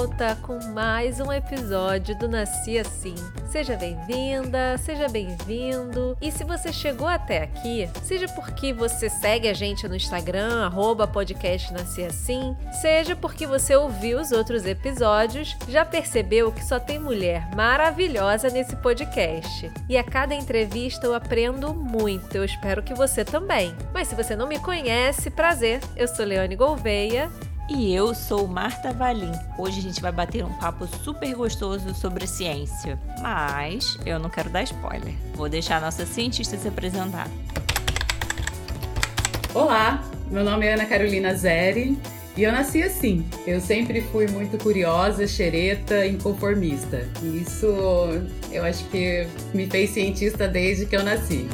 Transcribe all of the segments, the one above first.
volta com mais um episódio do Nasci Assim. Seja bem-vinda, seja bem-vindo. E se você chegou até aqui, seja porque você segue a gente no Instagram, arroba podcast Nasci Assim, seja porque você ouviu os outros episódios, já percebeu que só tem mulher maravilhosa nesse podcast. E a cada entrevista eu aprendo muito, eu espero que você também. Mas se você não me conhece, prazer, eu sou Leone Gouveia e eu sou Marta Valim. Hoje a gente vai bater um papo super gostoso sobre ciência, mas eu não quero dar spoiler. Vou deixar a nossa cientista se apresentar. Olá, meu nome é Ana Carolina Zeri e eu nasci assim. Eu sempre fui muito curiosa, xereta, inconformista. E isso eu acho que me fez cientista desde que eu nasci.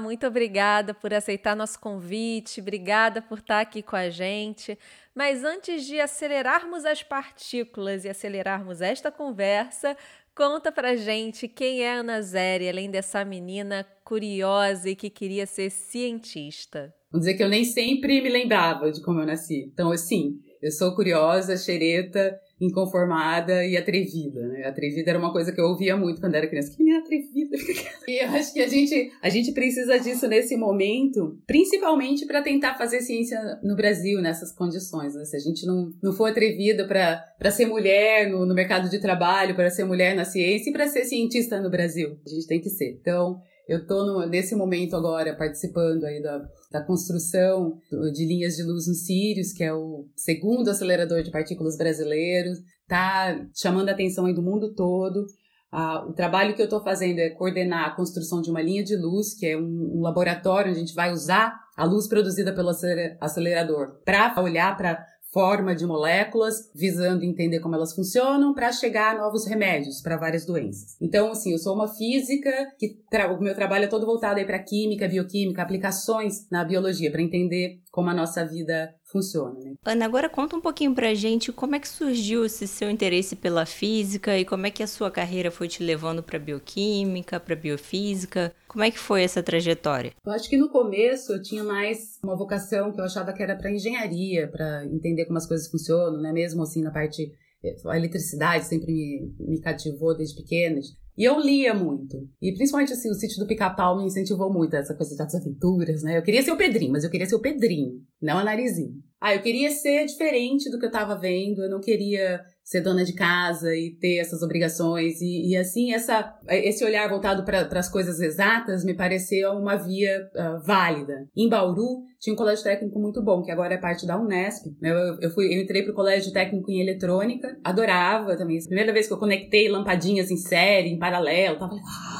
Muito obrigada por aceitar nosso convite, obrigada por estar aqui com a gente. Mas antes de acelerarmos as partículas e acelerarmos esta conversa, conta pra gente quem é Ana Zeri, além dessa menina curiosa e que queria ser cientista. Vou dizer que eu nem sempre me lembrava de como eu nasci. Então, assim, eu sou curiosa, xereta, inconformada e atrevida, né? Atrevida era uma coisa que eu ouvia muito quando era criança. Que menina atrevida. e eu acho que a gente, a gente precisa disso nesse momento, principalmente para tentar fazer ciência no Brasil nessas condições. Né? Se a gente não, não for atrevida para ser mulher no, no mercado de trabalho, para ser mulher na ciência e para ser cientista no Brasil, a gente tem que ser. Então, eu estou nesse momento agora participando aí da, da construção de linhas de luz no Sirius, que é o segundo acelerador de partículas brasileiro, tá chamando a atenção aí do mundo todo. Ah, o trabalho que eu estou fazendo é coordenar a construção de uma linha de luz, que é um, um laboratório onde a gente vai usar a luz produzida pelo acelerador para olhar para forma de moléculas, visando entender como elas funcionam para chegar a novos remédios para várias doenças. Então, assim, eu sou uma física que o meu trabalho é todo voltado aí para química, bioquímica, aplicações na biologia para entender como a nossa vida funciona. Né? Ana, agora conta um pouquinho pra gente como é que surgiu esse seu interesse pela física e como é que a sua carreira foi te levando para bioquímica, para biofísica. Como é que foi essa trajetória? Eu acho que no começo eu tinha mais uma vocação que eu achava que era para engenharia, para entender como as coisas funcionam, né? Mesmo assim na parte eh, a eletricidade sempre me, me cativou desde pequena. E eu lia muito. E principalmente assim, o sítio do Pica-Pau me incentivou muito essa coisa das aventuras, né? Eu queria ser o Pedrinho, mas eu queria ser o Pedrinho, não a Narizinho. Ah, eu queria ser diferente do que eu tava vendo, eu não queria ser dona de casa e ter essas obrigações. E, e assim, essa, esse olhar voltado para as coisas exatas me pareceu uma via uh, válida. Em Bauru, tinha um colégio técnico muito bom, que agora é parte da Unesp. Eu, eu, fui, eu entrei para o colégio técnico em eletrônica, adorava também. Primeira vez que eu conectei lampadinhas em série, em paralelo, tava ah,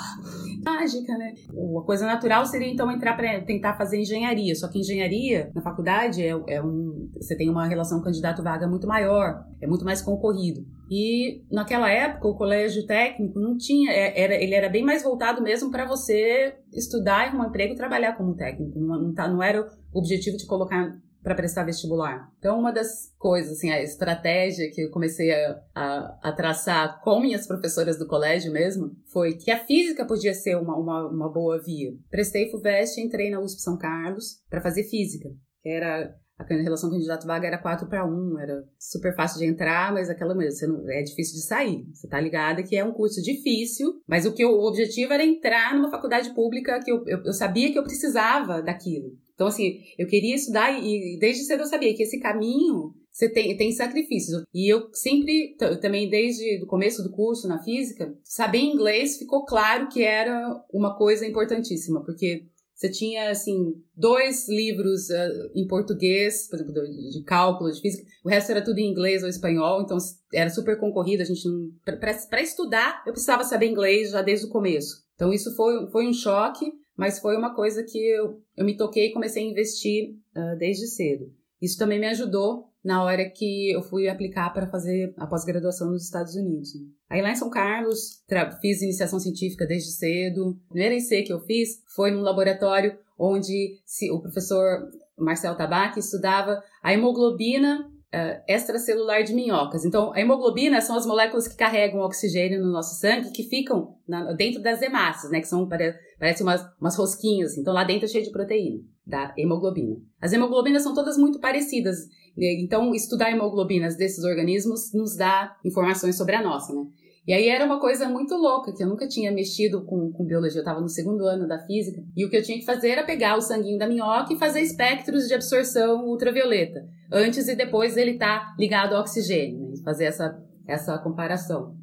mágica, né? A coisa natural seria então entrar para tentar fazer engenharia. Só que engenharia na faculdade é, é um, você tem uma relação candidato-vaga muito maior, é muito mais concorrido. E naquela época o colégio técnico não tinha, é, era, ele era bem mais voltado mesmo para você estudar, arrumar um emprego e trabalhar como técnico. Não, não, tá, não era o objetivo de colocar para prestar vestibular. Então, uma das coisas, assim, a estratégia que eu comecei a, a, a, traçar com minhas professoras do colégio mesmo, foi que a física podia ser uma, uma, uma boa via. Prestei FUVEST entrei na USP São Carlos para fazer física, que era a relação candidato-vaga era 4 para 1, era super fácil de entrar, mas aquela mesmo, não, é difícil de sair. Você tá ligada que é um curso difícil, mas o que eu, o objetivo era entrar numa faculdade pública que eu, eu, eu sabia que eu precisava daquilo. Então, assim, eu queria estudar e, desde cedo eu sabia que esse caminho você tem, tem sacrifícios. E eu sempre, também desde o começo do curso na física, saber inglês ficou claro que era uma coisa importantíssima, porque você tinha, assim, dois livros uh, em português, por exemplo, de, de, cálculo, de física, o resto era tudo em inglês ou espanhol, então era super concorrido, a gente não... Para estudar, eu precisava saber inglês já desde o começo. Então isso foi, foi um choque, mas foi uma coisa que eu, eu me toquei e comecei a investir uh, desde cedo. Isso também me ajudou na hora que eu fui aplicar para fazer a pós-graduação nos Estados Unidos. Né? Aí lá em São Carlos, fiz iniciação científica desde cedo. O primeiro IC que eu fiz foi num laboratório onde o professor Marcel Tabac estudava a hemoglobina uh, extracelular de minhocas. Então, a hemoglobina são as moléculas que carregam oxigênio no nosso sangue que ficam na, dentro das hemácias, né? Que são, pare, parecem umas, umas rosquinhas, assim. Então, lá dentro é cheio de proteína da hemoglobina. As hemoglobinas são todas muito parecidas. Né? Então, estudar hemoglobinas desses organismos nos dá informações sobre a nossa, né? E aí era uma coisa muito louca, que eu nunca tinha mexido com, com biologia, eu estava no segundo ano da física, e o que eu tinha que fazer era pegar o sanguinho da minhoca e fazer espectros de absorção ultravioleta, antes e depois ele tá ligado ao oxigênio, né? fazer essa, essa comparação.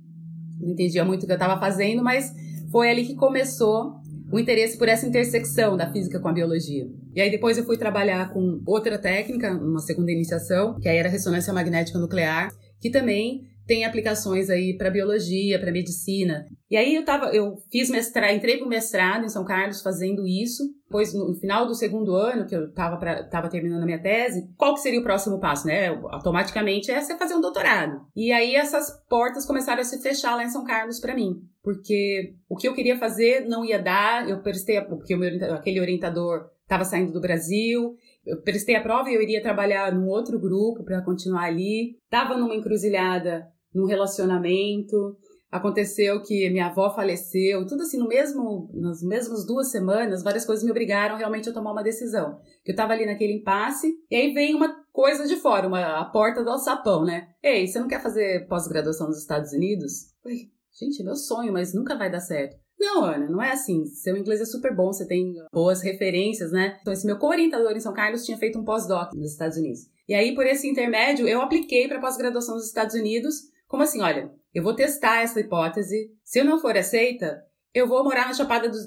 Não entendia muito o que eu estava fazendo, mas foi ali que começou o interesse por essa intersecção da física com a biologia. E aí depois eu fui trabalhar com outra técnica, uma segunda iniciação, que aí era ressonância magnética nuclear, que também tem aplicações aí para biologia, para medicina. E aí eu tava, eu fiz mestrado, entrei para o mestrado em São Carlos fazendo isso. Depois, no final do segundo ano, que eu estava tava terminando a minha tese, qual que seria o próximo passo, né? Automaticamente é você fazer um doutorado. E aí essas portas começaram a se fechar lá em São Carlos para mim. Porque o que eu queria fazer não ia dar, eu prestei, porque meu, aquele orientador estava saindo do Brasil, eu prestei a prova e eu iria trabalhar num outro grupo para continuar ali. Estava numa encruzilhada num relacionamento. Aconteceu que minha avó faleceu, tudo assim, no mesmo, nas mesmas duas semanas, várias coisas me obrigaram realmente a tomar uma decisão. Eu tava ali naquele impasse, e aí vem uma coisa de fora, uma, a porta do alçapão, né? Ei, você não quer fazer pós-graduação nos Estados Unidos? Ui, gente, é meu sonho, mas nunca vai dar certo. Não, Ana, não é assim. Seu inglês é super bom, você tem boas referências, né? Então, esse meu co-orientador em São Carlos tinha feito um pós-doc nos Estados Unidos. E aí, por esse intermédio, eu apliquei para pós-graduação nos Estados Unidos como assim? Olha, eu vou testar essa hipótese. Se eu não for aceita, eu vou morar na Chapada do,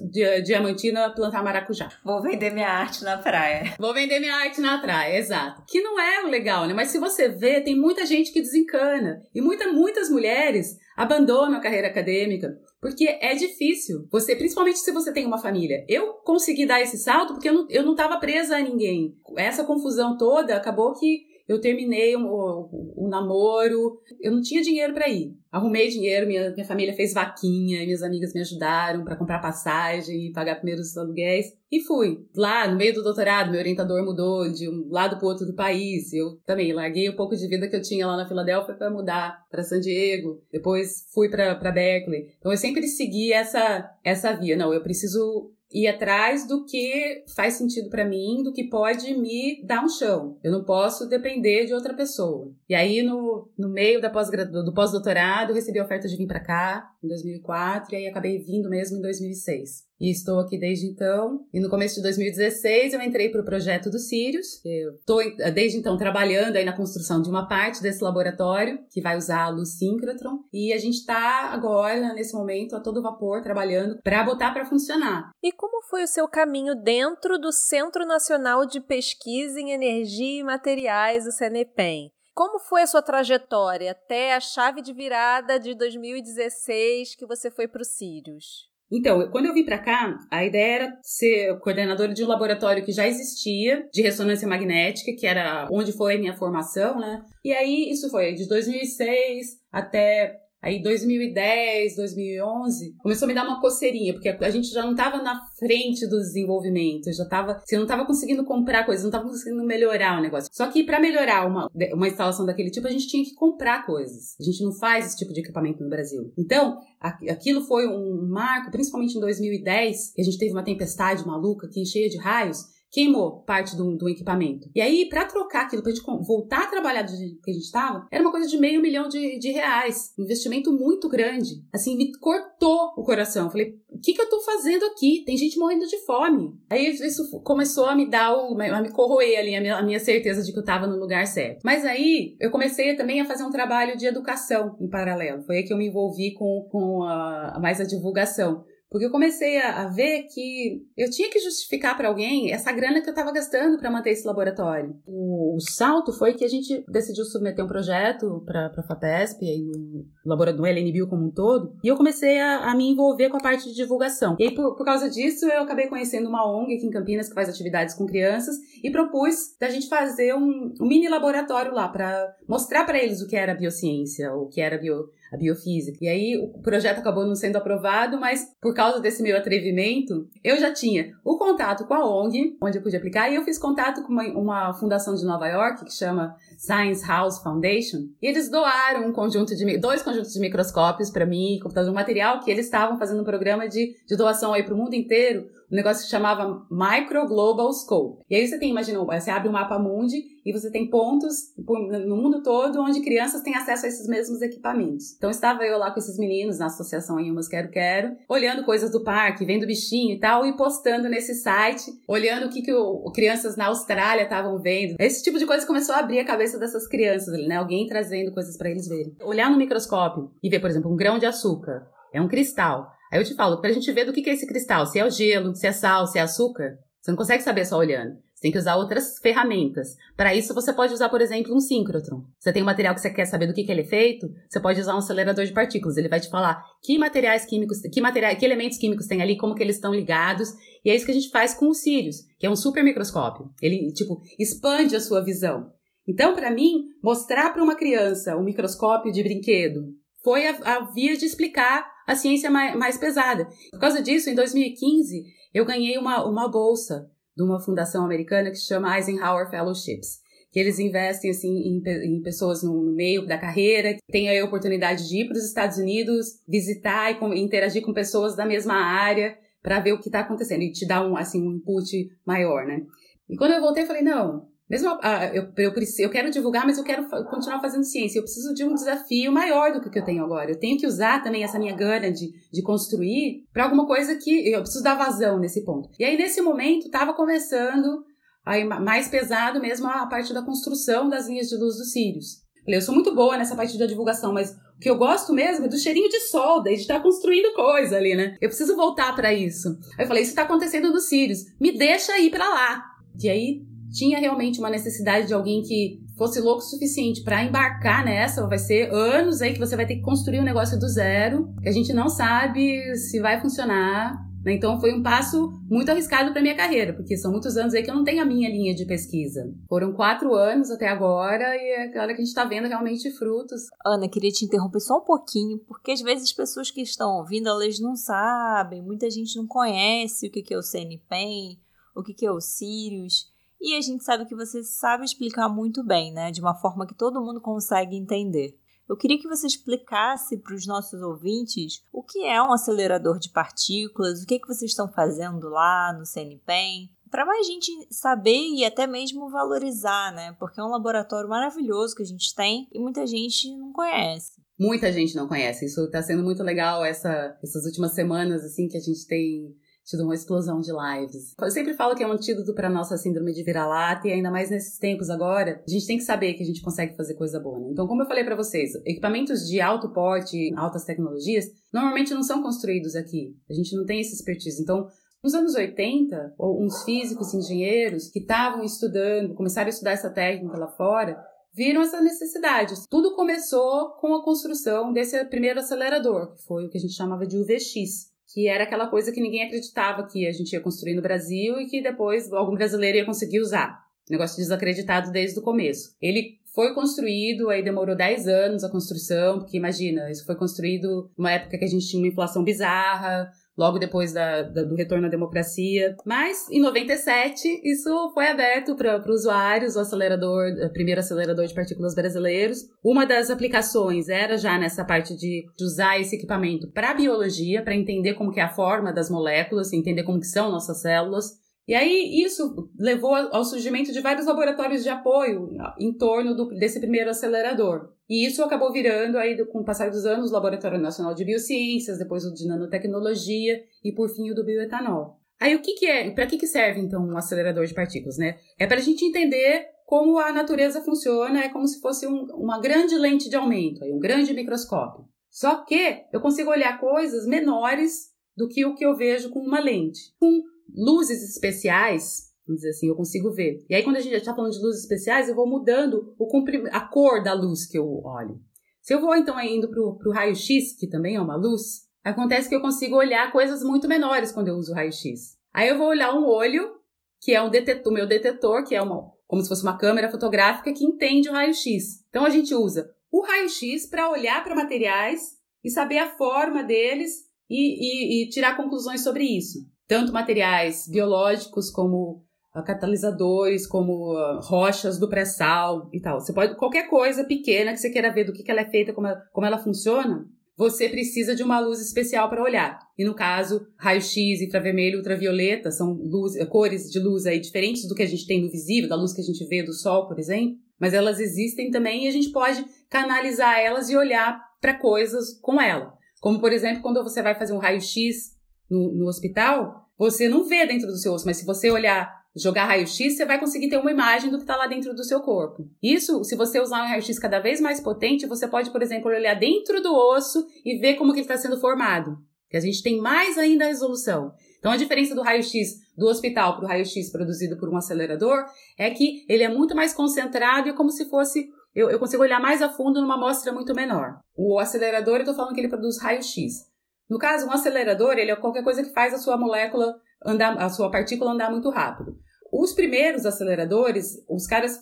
Diamantina plantar maracujá. Vou vender minha arte na praia. Vou vender minha arte na praia, exato. Que não é o legal, né? Mas se você vê, tem muita gente que desencana. E muita, muitas mulheres abandonam a carreira acadêmica. Porque é difícil. Você, principalmente se você tem uma família. Eu consegui dar esse salto porque eu não, eu não tava presa a ninguém. Essa confusão toda acabou que eu terminei o, o, o namoro, eu não tinha dinheiro para ir. Arrumei dinheiro, minha, minha família fez vaquinha, minhas amigas me ajudaram para comprar passagem e pagar primeiros aluguéis. E fui. Lá, no meio do doutorado, meu orientador mudou de um lado para outro do país. Eu também larguei um pouco de vida que eu tinha lá na Filadélfia para mudar para San Diego. Depois fui para Berkeley. Então eu sempre segui essa, essa via. Não, eu preciso ir atrás do que faz sentido para mim, do que pode me dar um chão. Eu não posso depender de outra pessoa. E aí, no, no meio da pós do pós-doutorado, recebi a oferta de vir para cá, em 2004, e aí acabei vindo mesmo em 2006. E estou aqui desde então. E no começo de 2016 eu entrei para o projeto do Sirius. Eu estou desde então trabalhando aí na construção de uma parte desse laboratório que vai usar a luz síncrotron. E a gente está agora, nesse momento, a todo vapor, trabalhando para botar para funcionar. E como foi o seu caminho dentro do Centro Nacional de Pesquisa em Energia e Materiais, o CNEPEM? Como foi a sua trajetória até a chave de virada de 2016 que você foi para o Sirius? Então, quando eu vim para cá, a ideia era ser coordenadora de um laboratório que já existia, de ressonância magnética, que era onde foi a minha formação, né? E aí, isso foi de 2006 até Aí 2010, 2011, começou a me dar uma coceirinha, porque a gente já não estava na frente do desenvolvimento, já estava, você não estava conseguindo comprar coisas, não estava conseguindo melhorar o negócio. Só que para melhorar uma, uma instalação daquele tipo, a gente tinha que comprar coisas. A gente não faz esse tipo de equipamento no Brasil. Então, aquilo foi um marco, principalmente em 2010, que a gente teve uma tempestade maluca aqui, cheia de raios, queimou parte do, do equipamento. E aí, para trocar aquilo, pra gente voltar a trabalhar do jeito que a gente estava, era uma coisa de meio milhão de, de reais. Um investimento muito grande. Assim, me cortou o coração. Falei, o que, que eu tô fazendo aqui? Tem gente morrendo de fome. Aí isso começou a me dar o. a me corroer ali a minha, a minha certeza de que eu tava no lugar certo. Mas aí eu comecei também a fazer um trabalho de educação em paralelo. Foi aí que eu me envolvi com, com a, mais a divulgação. Porque eu comecei a, a ver que eu tinha que justificar para alguém essa grana que eu estava gastando para manter esse laboratório. O, o, salto foi que a gente decidiu submeter um projeto para a FAPESP, aí no, laboratório, no LNBio como um todo, e eu comecei a, a, me envolver com a parte de divulgação. E aí, por, por causa disso, eu acabei conhecendo uma ONG aqui em Campinas que faz atividades com crianças e propus da gente fazer um, um mini laboratório lá para mostrar para eles o que era biociência, o que era bio, a biofísica. E aí o projeto acabou não sendo aprovado, mas por causa desse meu atrevimento, eu já tinha o contato com a ONG, onde eu pude aplicar, e eu fiz contato com uma, uma fundação de Nova York que chama Science House Foundation, e eles doaram um conjunto de dois conjuntos de microscópios para mim, computador, um material que eles estavam fazendo um programa de, de doação aí para o mundo inteiro, um negócio que chamava Micro Global Scope. E aí você tem, imagina, você abre o um mapa mundi e você tem pontos no mundo todo onde crianças têm acesso a esses mesmos equipamentos. Então estava eu lá com esses meninos na associação em Umas Quero Quero, olhando coisas do parque, vendo bichinho e tal, e postando nesse site, olhando o que, que o, crianças na Austrália estavam vendo. Esse tipo de coisa começou a abrir a cabeça dessas crianças, né? Alguém trazendo coisas para eles verem. Olhar no microscópio e ver, por exemplo, um grão de açúcar. É um cristal. Aí eu te falo, pra gente ver do que, que é esse cristal, se é o gelo, se é sal, se é açúcar, você não consegue saber só olhando. Você tem que usar outras ferramentas. Para isso, você pode usar, por exemplo, um síncrotron. Você tem um material que você quer saber do que, que ele é feito, você pode usar um acelerador de partículas. Ele vai te falar que materiais químicos, que materiais, que elementos químicos tem ali, como que eles estão ligados. E é isso que a gente faz com os cílios, que é um super microscópio. Ele, tipo, expande a sua visão. Então, para mim, mostrar para uma criança um microscópio de brinquedo foi a, a via de explicar a ciência mais, mais pesada. Por causa disso, em 2015, eu ganhei uma, uma bolsa de uma fundação americana que se chama Eisenhower Fellowships que eles investem assim em, em pessoas no, no, meio da carreira, que tem a oportunidade de ir para os Estados Unidos, visitar e com, interagir com pessoas da mesma área para ver o que está acontecendo e te dar um assim um input maior, né? E quando eu voltei, eu falei não, mesmo ah, eu, eu, eu quero divulgar, mas eu quero continuar fazendo ciência. Eu preciso de um desafio maior do que o que eu tenho agora. Eu tenho que usar também essa minha gana de, de construir para alguma coisa que eu preciso dar vazão nesse ponto. E aí, nesse momento, estava começando aí, mais pesado mesmo a parte da construção das linhas de luz dos cílios. Eu sou muito boa nessa parte da divulgação, mas o que eu gosto mesmo é do cheirinho de solda e de estar tá construindo coisa ali, né? Eu preciso voltar para isso. Aí eu falei, isso está acontecendo nos cílios, me deixa ir para lá. E aí tinha realmente uma necessidade de alguém que fosse louco o suficiente para embarcar nessa, vai ser anos aí que você vai ter que construir um negócio do zero, que a gente não sabe se vai funcionar. Né? Então foi um passo muito arriscado para minha carreira, porque são muitos anos aí que eu não tenho a minha linha de pesquisa. Foram quatro anos até agora e é agora que a gente está vendo realmente frutos. Ana, queria te interromper só um pouquinho, porque às vezes as pessoas que estão ouvindo, elas não sabem, muita gente não conhece o que é o CNPEM, o que é o Sirius. E a gente sabe que você sabe explicar muito bem, né? De uma forma que todo mundo consegue entender. Eu queria que você explicasse para os nossos ouvintes o que é um acelerador de partículas, o que, é que vocês estão fazendo lá no CNPEM, para mais gente saber e até mesmo valorizar, né? Porque é um laboratório maravilhoso que a gente tem e muita gente não conhece. Muita gente não conhece. Isso está sendo muito legal essa, essas últimas semanas, assim, que a gente tem tido uma explosão de lives. Eu sempre falo que é um antídoto para nossa síndrome de vira-lata e ainda mais nesses tempos agora, a gente tem que saber que a gente consegue fazer coisa boa, né? Então, como eu falei para vocês, equipamentos de alto porte, altas tecnologias, normalmente não são construídos aqui. A gente não tem esse expertise. Então, nos anos 80, uns físicos, engenheiros que estavam estudando, começaram a estudar essa técnica lá fora, viram essa necessidade. Tudo começou com a construção desse primeiro acelerador, que foi o que a gente chamava de UVX, que era aquela coisa que ninguém acreditava que a gente ia construir no Brasil e que depois algum brasileiro ia conseguir usar. Negócio desacreditado desde o começo. Ele foi construído, aí demorou 10 anos a construção, porque imagina, isso foi construído numa época que a gente tinha uma inflação bizarra, logo depois da, da, do retorno à democracia. Mas, em 97, isso foi aberto para usuários, o acelerador, o primeiro acelerador de partículas brasileiros. Uma das aplicações era já nessa parte de, de usar esse equipamento para biologia, para entender como que é a forma das moléculas, entender como que são nossas células. E aí isso levou ao surgimento de vários laboratórios de apoio em torno do, desse primeiro acelerador. E isso acabou virando, aí, com o passar dos anos, o Laboratório Nacional de Biociências, depois o de Nanotecnologia e, por fim, o do bioetanol. Aí, o que, que é? Para que, que serve, então, um acelerador de partículas, né? É para a gente entender como a natureza funciona, é como se fosse um, uma grande lente de aumento, aí, um grande microscópio. Só que eu consigo olhar coisas menores do que o que eu vejo com uma lente. Com luzes especiais, vamos dizer assim, eu consigo ver. E aí, quando a gente já está falando de luzes especiais, eu vou mudando o a cor da luz que eu olho. Se eu vou, então, indo para o raio-x, que também é uma luz, acontece que eu consigo olhar coisas muito menores quando eu uso raio-x. Aí eu vou olhar um olho, que é um detetor, o meu detetor, que é uma, como se fosse uma câmera fotográfica que entende o raio-x. Então a gente usa o raio-x para olhar para materiais e saber a forma deles e, e, e tirar conclusões sobre isso. Tanto materiais biológicos como catalisadores, como uh, rochas do pré-sal e tal. Você pode, qualquer coisa pequena que você queira ver do que, que ela é feita, como ela, como ela funciona, você precisa de uma luz especial para olhar. E no caso, raio-x, infravermelho, ultravioleta são luz, cores de luz aí diferentes do que a gente tem no visível, da luz que a gente vê do sol, por exemplo. Mas elas existem também e a gente pode canalizar elas e olhar para coisas com ela. Como, por exemplo, quando você vai fazer um raio-x no, no hospital, você não vê dentro do seu osso, mas se você olhar jogar raio-x, você vai conseguir ter uma imagem do que está lá dentro do seu corpo. Isso, se você usar um raio-x cada vez mais potente, você pode, por exemplo, olhar dentro do osso e ver como que ele está sendo formado. Que a gente tem mais ainda a resolução. Então, a diferença do raio-x do hospital para o raio-x produzido por um acelerador é que ele é muito mais concentrado e é como se fosse. Eu, eu consigo olhar mais a fundo numa amostra muito menor. O acelerador, eu estou falando que ele produz raio-x. No caso, um acelerador, ele é qualquer coisa que faz a sua molécula andar, a sua partícula andar muito rápido. Os primeiros aceleradores, os caras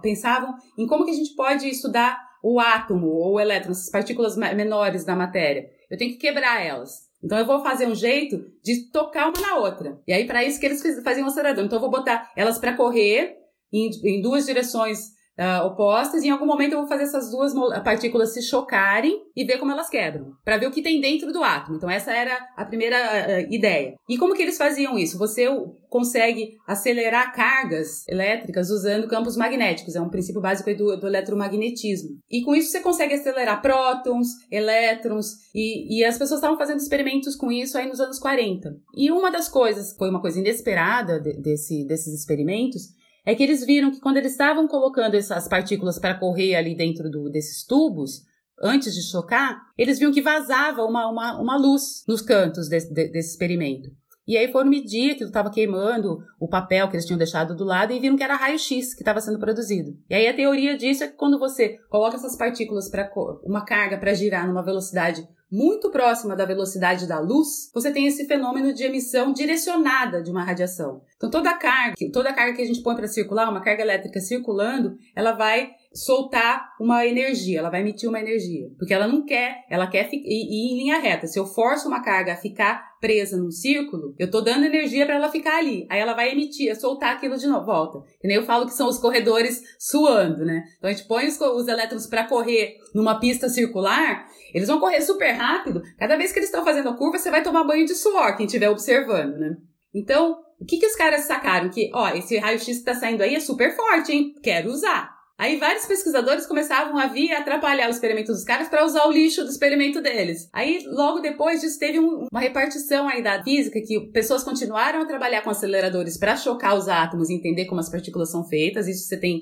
pensavam em como que a gente pode estudar o átomo ou o elétron, essas partículas menores da matéria. Eu tenho que quebrar elas. Então eu vou fazer um jeito de tocar uma na outra. E aí para isso que eles faziam o acelerador. Então eu vou botar elas para correr em, em duas direções uh, opostas, e em algum momento eu vou fazer essas duas partículas se chocarem e ver como elas quebram, para ver o que tem dentro do átomo. Então, essa era a primeira uh, ideia. E como que eles faziam isso? Você consegue acelerar cargas elétricas usando campos magnéticos, é um princípio básico do, do eletromagnetismo. E com isso você consegue acelerar prótons, elétrons, e, e as pessoas estavam fazendo experimentos com isso aí nos anos 40. E uma das coisas, foi uma coisa inesperada de, desse, desses experimentos, é que eles viram que quando eles estavam colocando essas partículas para correr ali dentro do, desses tubos, antes de chocar, eles viam que vazava uma, uma, uma luz nos cantos desse, desse experimento. E aí foram medir que estava queimando o papel que eles tinham deixado do lado e viram que era raio-x que estava sendo produzido. E aí a teoria disso é que quando você coloca essas partículas para uma carga para girar numa velocidade muito próxima da velocidade da luz, você tem esse fenômeno de emissão direcionada de uma radiação. Então toda carga, toda carga que a gente põe para circular, uma carga elétrica circulando, ela vai soltar uma energia, ela vai emitir uma energia, porque ela não quer, ela quer ir, em linha reta. Se eu forço uma carga a ficar presa num círculo, eu tô dando energia para ela ficar ali. Aí ela vai emitir, soltar aquilo de novo, volta. Que nem eu falo que são os corredores suando, né? Então a gente põe os, os elétrons para correr numa pista circular, eles vão correr super rápido. Cada vez que eles estão fazendo a curva, você vai tomar banho de suor, quem estiver observando, né? Então, o que, que os caras sacaram? Que, ó, esse raio-x que está saindo aí é super forte, hein? Quero usar. Aí vários pesquisadores começavam a vir atrapalhar o experimento dos caras para usar o lixo do experimento deles. Aí logo depois disso teve um, uma repartição aí da física que pessoas continuaram a trabalhar com aceleradores para chocar os átomos e entender como as partículas são feitas. Isso você tem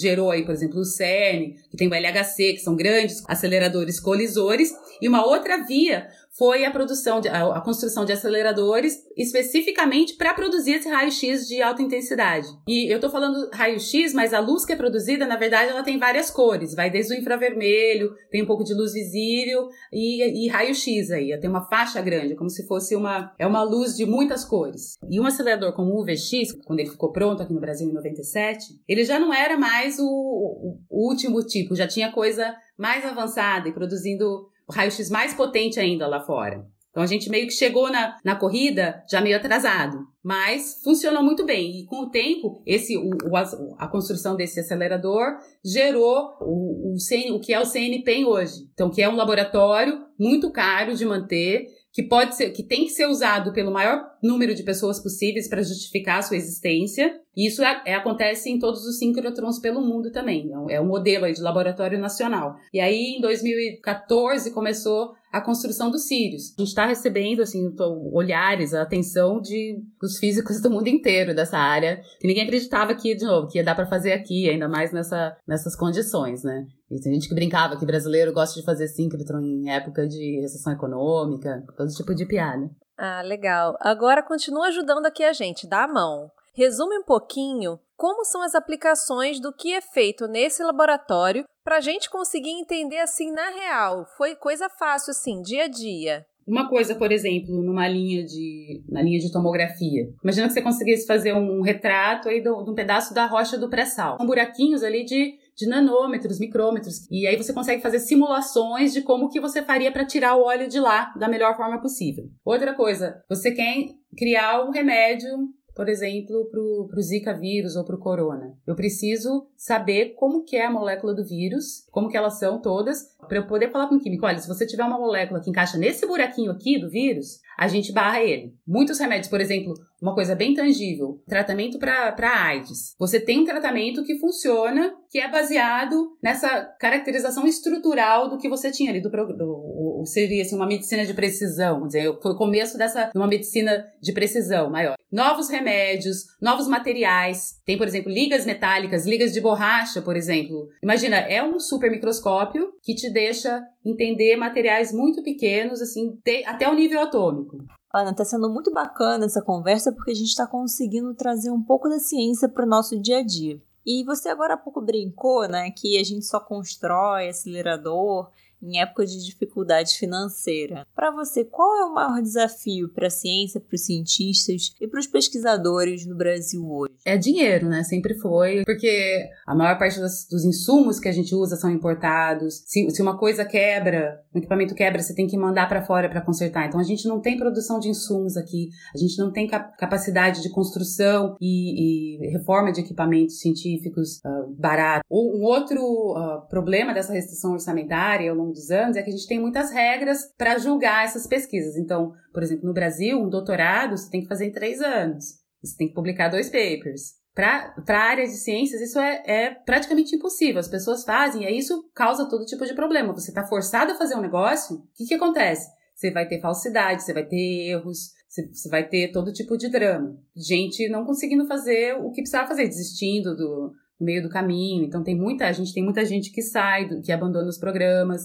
gerou aí, por exemplo, o CERN, que tem o LHC, que são grandes aceleradores colisores, e uma outra via foi a produção, de, a, a construção de aceleradores especificamente para produzir esse raio-x de alta intensidade. E eu estou falando raio-x, mas a luz que é produzida, na verdade, ela tem várias cores. Vai desde o infravermelho, tem um pouco de luz visível e, e raio-x aí. Tem uma faixa grande, como se fosse uma, é uma luz de muitas cores. E um acelerador como o UVX, quando ele ficou pronto aqui no Brasil em 97, ele já não era mais o, o, último tipo, já tinha coisa mais avançada e produzindo raio-x mais potente ainda lá fora. Então a gente meio que chegou na, na corrida já meio atrasado, mas funcionou muito bem. E com o tempo, esse o, o a construção desse acelerador gerou o, o, CN, o que é o CNPEM hoje. Então, que é um laboratório muito caro de manter, que pode ser, que tem que ser usado pelo maior número de pessoas possíveis para justificar a sua existência. E isso é, é, acontece em todos os sincrotrons pelo mundo também. É um é modelo de laboratório nacional. E aí, em 2014, começou a construção dos Sirius. A gente está recebendo assim olhares, a atenção de dos físicos do mundo inteiro dessa área, que ninguém acreditava que de novo que ia dar para fazer aqui, ainda mais nessa, nessas condições, né? E tem gente que brincava que brasileiro gosta de fazer síncrotron em época de recessão econômica, todo tipo de piada. Ah, legal. Agora continua ajudando aqui a gente, dá a mão. Resume um pouquinho como são as aplicações do que é feito nesse laboratório para a gente conseguir entender assim na real. Foi coisa fácil assim, dia a dia. Uma coisa, por exemplo, numa linha de, na linha de tomografia. Imagina que você conseguisse fazer um retrato aí de um pedaço da rocha do pré-sal. São buraquinhos ali de, de nanômetros, micrômetros. E aí você consegue fazer simulações de como que você faria para tirar o óleo de lá da melhor forma possível. Outra coisa, você quer criar um remédio por exemplo, para o Zika vírus ou para o corona. Eu preciso saber como que é a molécula do vírus, como que elas são todas, para eu poder falar com o químico, olha, se você tiver uma molécula que encaixa nesse buraquinho aqui do vírus, a gente barra ele. Muitos remédios, por exemplo, uma coisa bem tangível, tratamento para AIDS. Você tem um tratamento que funciona, que é baseado nessa caracterização estrutural do que você tinha ali, do, do seria assim, uma medicina de precisão, vamos dizer, foi o começo dessa uma medicina de precisão maior. Novos remédios, novos materiais. Tem, por exemplo, ligas metálicas, ligas de borracha, por exemplo. Imagina, é um super microscópio que te deixa entender materiais muito pequenos, assim, até o nível atômico. Ana, tá sendo muito bacana essa conversa porque a gente está conseguindo trazer um pouco da ciência para o nosso dia a dia. E você agora há pouco brincou, né, que a gente só constrói acelerador em época de dificuldade financeira. Para você, qual é o maior desafio para a ciência, para os cientistas e para os pesquisadores no Brasil hoje? É dinheiro, né? Sempre foi, porque a maior parte dos, dos insumos que a gente usa são importados. Se, se uma coisa quebra, um equipamento quebra, você tem que mandar para fora para consertar. Então a gente não tem produção de insumos aqui, a gente não tem cap capacidade de construção e, e, reforma de equipamentos científicos uh, barato. Um outro uh, problema dessa restrição orçamentária ao longo dos anos é que a gente tem muitas regras para julgar essas pesquisas. Então, por exemplo, no Brasil, um doutorado você tem que fazer em três anos. Você tem que publicar dois papers. Para a área de ciências, isso é, é, praticamente impossível. As pessoas fazem e isso causa todo tipo de problema. Você está forçado a fazer um negócio, o que, que acontece? Você vai ter falsidade, você vai ter erros, você vai ter todo tipo de drama. Gente não conseguindo fazer o que precisava fazer, desistindo do, no meio do caminho. Então tem muita, a gente tem muita gente que sai, que abandona os programas.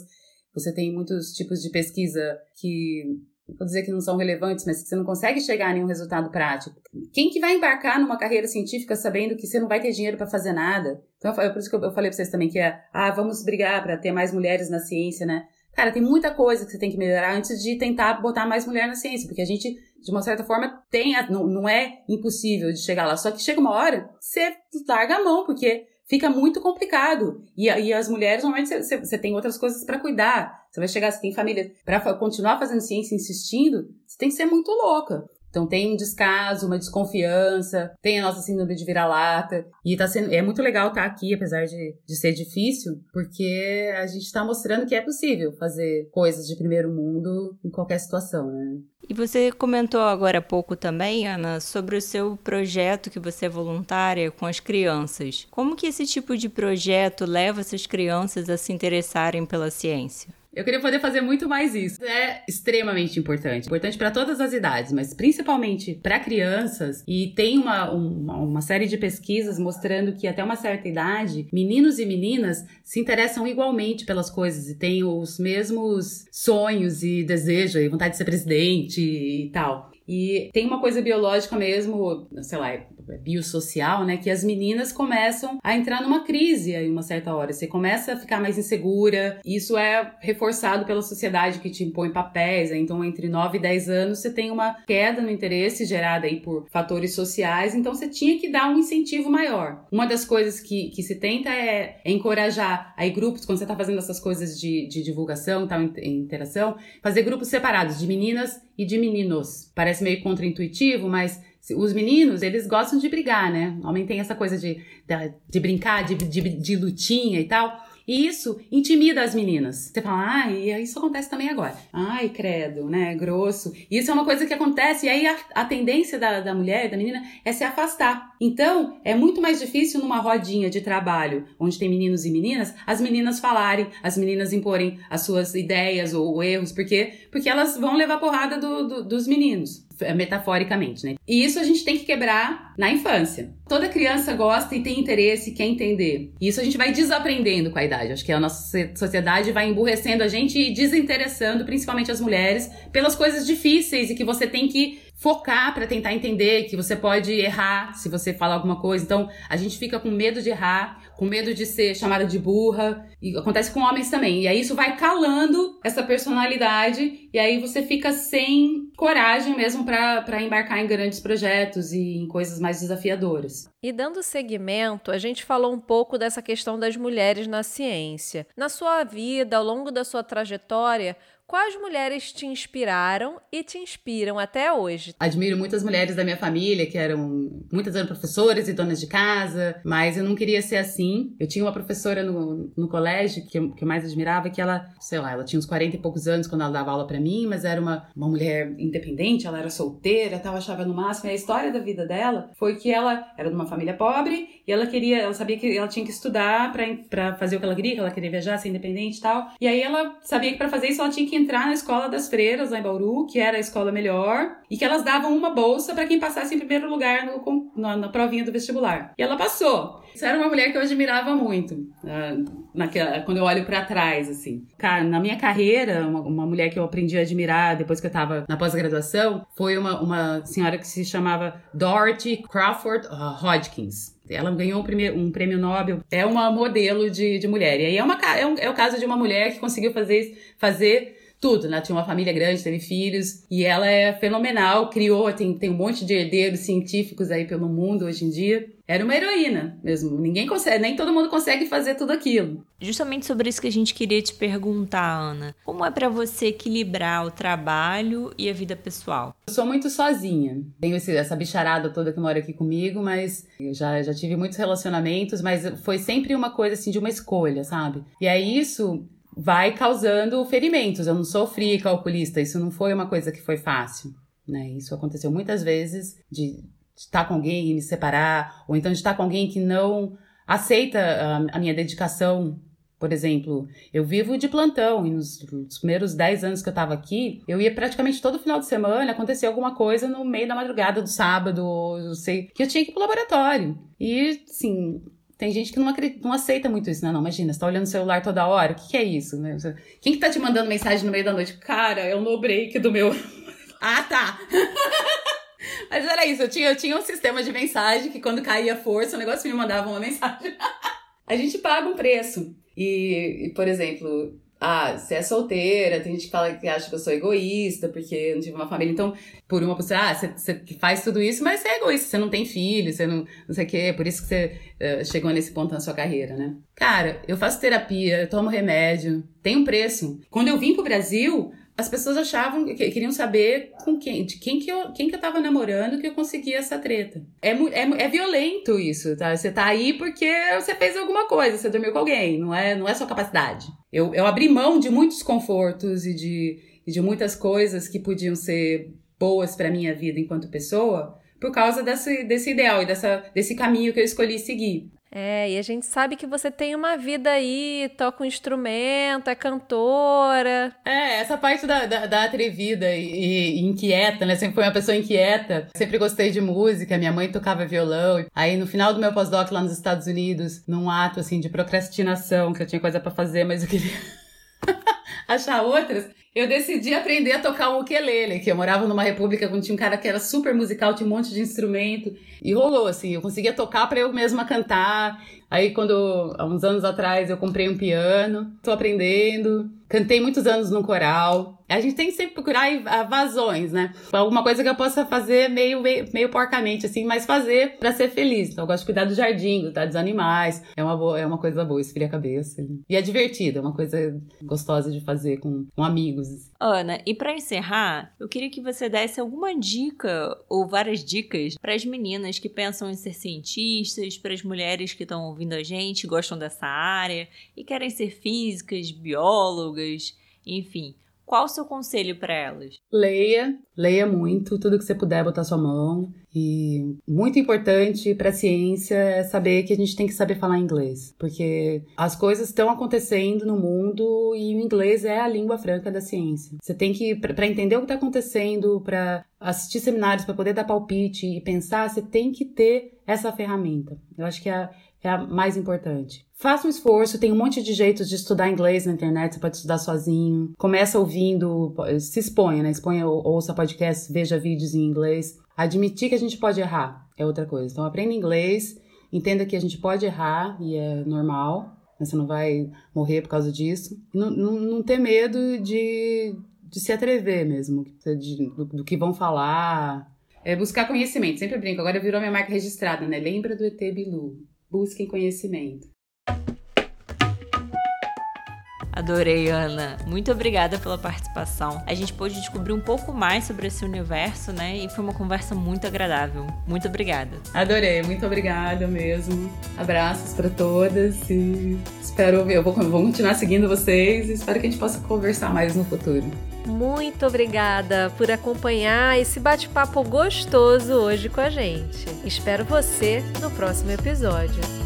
Você tem muitos tipos de pesquisa que vou dizer que não são relevantes, mas que você não consegue chegar a nenhum resultado prático. Quem que vai embarcar numa carreira científica sabendo que você não vai ter dinheiro para fazer nada? Então, é por isso que eu falei para vocês também que é, ah, vamos brigar para ter mais mulheres na ciência, né? Cara, tem muita coisa que você tem que melhorar antes de tentar botar mais mulher na ciência, porque a gente, de uma certa forma, tem, a, não, não é impossível de chegar lá. Só que chega uma hora, você larga a mão, porque fica muito complicado. E, e as mulheres, normalmente, você, tem outras coisas para cuidar. Você vai chegar, você tem família. Para continuar fazendo ciência insistindo, você tem que ser muito louca. Então tem um descaso, uma desconfiança, tem a nossa síndrome de vira-lata. E tá sendo, é muito legal estar tá aqui, apesar de, de ser difícil, porque a gente está mostrando que é possível fazer coisas de primeiro mundo em qualquer situação, né? E você comentou agora há pouco também, Ana, sobre o seu projeto que você é voluntária com as crianças. Como que esse tipo de projeto leva essas crianças a se interessarem pela ciência? Eu queria poder fazer muito mais isso. É extremamente importante. Importante para todas as idades, mas principalmente para crianças. E tem uma, uma, uma, série de pesquisas mostrando que até uma certa idade, meninos e meninas se interessam igualmente pelas coisas e têm os mesmos sonhos e desejos e vontade de ser presidente e tal. E tem uma coisa biológica mesmo, sei lá, é biosocial, né? Que as meninas começam a entrar numa crise em uma certa hora. Você começa a ficar mais insegura. Isso é reforçado pela sociedade que te impõe papéis. Né? Então, entre 9 e 10 anos, você tem uma queda no interesse gerada aí por fatores sociais. Então, você tinha que dar um incentivo maior. Uma das coisas que, que se tenta é, é encorajar aí grupos, quando você está fazendo essas coisas de, de divulgação, tal, interação, fazer grupos separados de meninas e de meninos. Parece meio contraintuitivo, mas os meninos, eles gostam de brigar, né? O homem tem essa coisa de, de, de brincar, de, de, de lutinha e tal. E isso intimida as meninas. Você fala, ah, e isso acontece também agora. Ai, credo, né? Grosso. Isso é uma coisa que acontece, e aí a, a tendência da, da mulher, da menina, é se afastar. Então, é muito mais difícil numa rodinha de trabalho, onde tem meninos e meninas, as meninas falarem, as meninas imporem as suas ideias ou, ou erros, porque, porque elas vão levar porrada do, do, dos meninos metaforicamente, né? E isso a gente tem que quebrar na infância. Toda criança gosta e tem interesse, quer entender. E isso a gente vai desaprendendo com a idade. Acho que a nossa sociedade vai emburrecendo a gente e desinteressando, principalmente as mulheres, pelas coisas difíceis e que você tem que focar para tentar entender que você pode errar se você falar alguma coisa. Então, a gente fica com medo de errar, com medo de ser chamada de burra, e acontece com homens também. E aí isso vai calando essa personalidade e aí você fica sem coragem mesmo para embarcar em grandes projetos e em coisas mais desafiadoras. E dando seguimento, a gente falou um pouco dessa questão das mulheres na ciência. Na sua vida, ao longo da sua trajetória, Quais mulheres te inspiraram e te inspiram até hoje? Admiro muitas mulheres da minha família que eram muitas eram professoras e donas de casa, mas eu não queria ser assim. Eu tinha uma professora no, no colégio que eu, que eu mais admirava, que ela, sei lá, ela tinha uns 40 e poucos anos quando ela dava aula para mim, mas era uma, uma mulher independente, ela era solteira, tal, achava no máximo. E a história da vida dela foi que ela era de uma família pobre e ela queria, ela sabia que ela tinha que estudar para fazer o que ela queria, que ela queria viajar, ser independente e tal. E aí ela sabia que para fazer isso ela tinha que entrar na escola das freiras lá em Bauru, que era a escola melhor, e que elas davam uma bolsa para quem passasse em primeiro lugar no, na, na, provinha do vestibular. E ela passou. Isso era uma mulher que eu admirava muito, uh, naquela, quando eu olho para trás, assim. Na minha carreira, uma, uma, mulher que eu aprendi a admirar depois que eu tava na pós-graduação foi uma, uma senhora que se chamava Dorothy Crawford uh, Hodgkins. Ela ganhou um, prêmio, um prêmio Nobel. É uma modelo de, de mulher. E aí é, uma, é, um, é o caso de uma mulher que conseguiu fazer, fazer tudo, né? Tinha uma família grande, teve filhos, e ela é fenomenal, criou, tem, tem um monte de herdeiros científicos aí pelo mundo hoje em dia. Era uma heroína mesmo. Ninguém consegue, nem todo mundo consegue fazer tudo aquilo. Justamente sobre isso que a gente queria te perguntar, Ana. Como é para você equilibrar o trabalho e a vida pessoal? Eu sou muito sozinha. Tenho esse, essa bicharada toda que mora aqui comigo, mas eu já, já tive muitos relacionamentos, mas foi sempre uma coisa assim de uma escolha, sabe? E aí isso vai causando ferimentos. Eu não sofri calculista, isso não foi uma coisa que foi fácil, né? Isso aconteceu muitas vezes de estar com alguém e me separar, ou então de estar com alguém que não aceita a, minha dedicação. Por exemplo, eu vivo de plantão e nos, nos primeiros 10 anos que eu estava aqui, eu ia praticamente todo final de semana, acontecia alguma coisa no meio da madrugada do sábado, eu sei, que eu tinha que ir pro laboratório. E, assim, tem gente que não, acredita, não aceita muito isso, né? Não, imagina, você tá olhando o celular toda hora, o que, que é isso? Né? Quem que tá te mandando mensagem no meio da noite? Cara, é o no break do meu. ah, tá! Mas era isso, eu tinha, eu tinha um sistema de mensagem que quando caía força, o negócio me mandava uma mensagem. a gente paga um preço. E, e, por exemplo, ah, você é solteira, tem gente que fala que acha que eu sou egoísta porque eu não tive uma família. Então, por uma pessoa, ah, você, você faz tudo isso, mas você é egoísta, você não tem filho, você não, não sei o quê, por isso que você uh, chegou nesse ponto na sua carreira, né? Cara, eu faço terapia, eu tomo remédio, tem um preço. Quando eu vim pro Brasil, as pessoas achavam que queriam saber com quem, de quem que eu, quem que eu tava namorando que eu conseguia essa treta. É, é, é violento isso, tá? Você tá aí porque você fez alguma coisa, você dormiu com alguém, não é, não é sua capacidade. Eu, eu abri mão de muitos confortos e de, de muitas coisas que podiam ser boas para minha vida enquanto pessoa por causa desse, desse ideal e dessa, desse caminho que eu escolhi seguir. É, e a gente sabe que você tem uma vida aí, toca um instrumento, é cantora. É, essa parte da, da, da atrevida e, e, inquieta, né? Sempre foi uma pessoa inquieta. Sempre gostei de música, minha mãe tocava violão. Aí no final do meu pós-doc lá nos Estados Unidos, num ato assim de procrastinação, que eu tinha coisa para fazer, mas eu queria achar outras, eu decidi aprender a tocar o ukulele, que eu morava numa república onde tinha um cara que era super musical, tinha um monte de instrumento, e rolou, assim, eu conseguia tocar para eu mesma cantar. Aí, quando, há uns anos atrás, eu comprei um piano, tô aprendendo, cantei muitos anos no coral, a gente tem que sempre procurar vazões, né? Alguma coisa que eu possa fazer meio, meio, meio porcamente, assim, mas fazer para ser feliz. Então, eu gosto de cuidar do jardim, cuidar dos animais. É uma, boa, é uma coisa boa, esfria a cabeça. E é divertido, é uma coisa gostosa de fazer com, com amigos. Ana, e para encerrar, eu queria que você desse alguma dica ou várias dicas para as meninas que pensam em ser cientistas, para as mulheres que estão ouvindo a gente, gostam dessa área e querem ser físicas, biólogas, enfim. Qual o seu conselho para elas? Leia, leia muito, tudo que você puder botar sua mão. E muito importante para a ciência é saber que a gente tem que saber falar inglês, porque as coisas estão acontecendo no mundo e o inglês é a língua franca da ciência. Você tem que, para entender o que está acontecendo, para assistir seminários, para poder dar palpite e pensar, você tem que ter essa ferramenta. Eu acho que é é a mais importante. Faça um esforço, tem um monte de jeitos de estudar inglês na internet, você pode estudar sozinho. Começa ouvindo, se exponha, né? Exponha, ouça podcasts, veja vídeos em inglês. Admitir que a gente pode errar é outra coisa. Então aprenda inglês, entenda que a gente pode errar e é normal. Você não vai morrer por causa disso. Não, não, não ter medo de, de se atrever mesmo, de, do, do que vão falar. É buscar conhecimento, sempre brinco. Agora virou minha marca registrada, né? Lembra do ET Bilu. Busquem conhecimento. Adorei, Ana. Muito obrigada pela participação. A gente pôde descobrir um pouco mais sobre esse universo, né? E foi uma conversa muito agradável. Muito obrigada. Adorei, muito obrigada mesmo. Abraços para todas e espero ver. Eu vou, vou continuar seguindo vocês e espero que a gente possa conversar mais no futuro. Muito obrigada por acompanhar esse bate-papo gostoso hoje com a gente. Espero você no próximo episódio.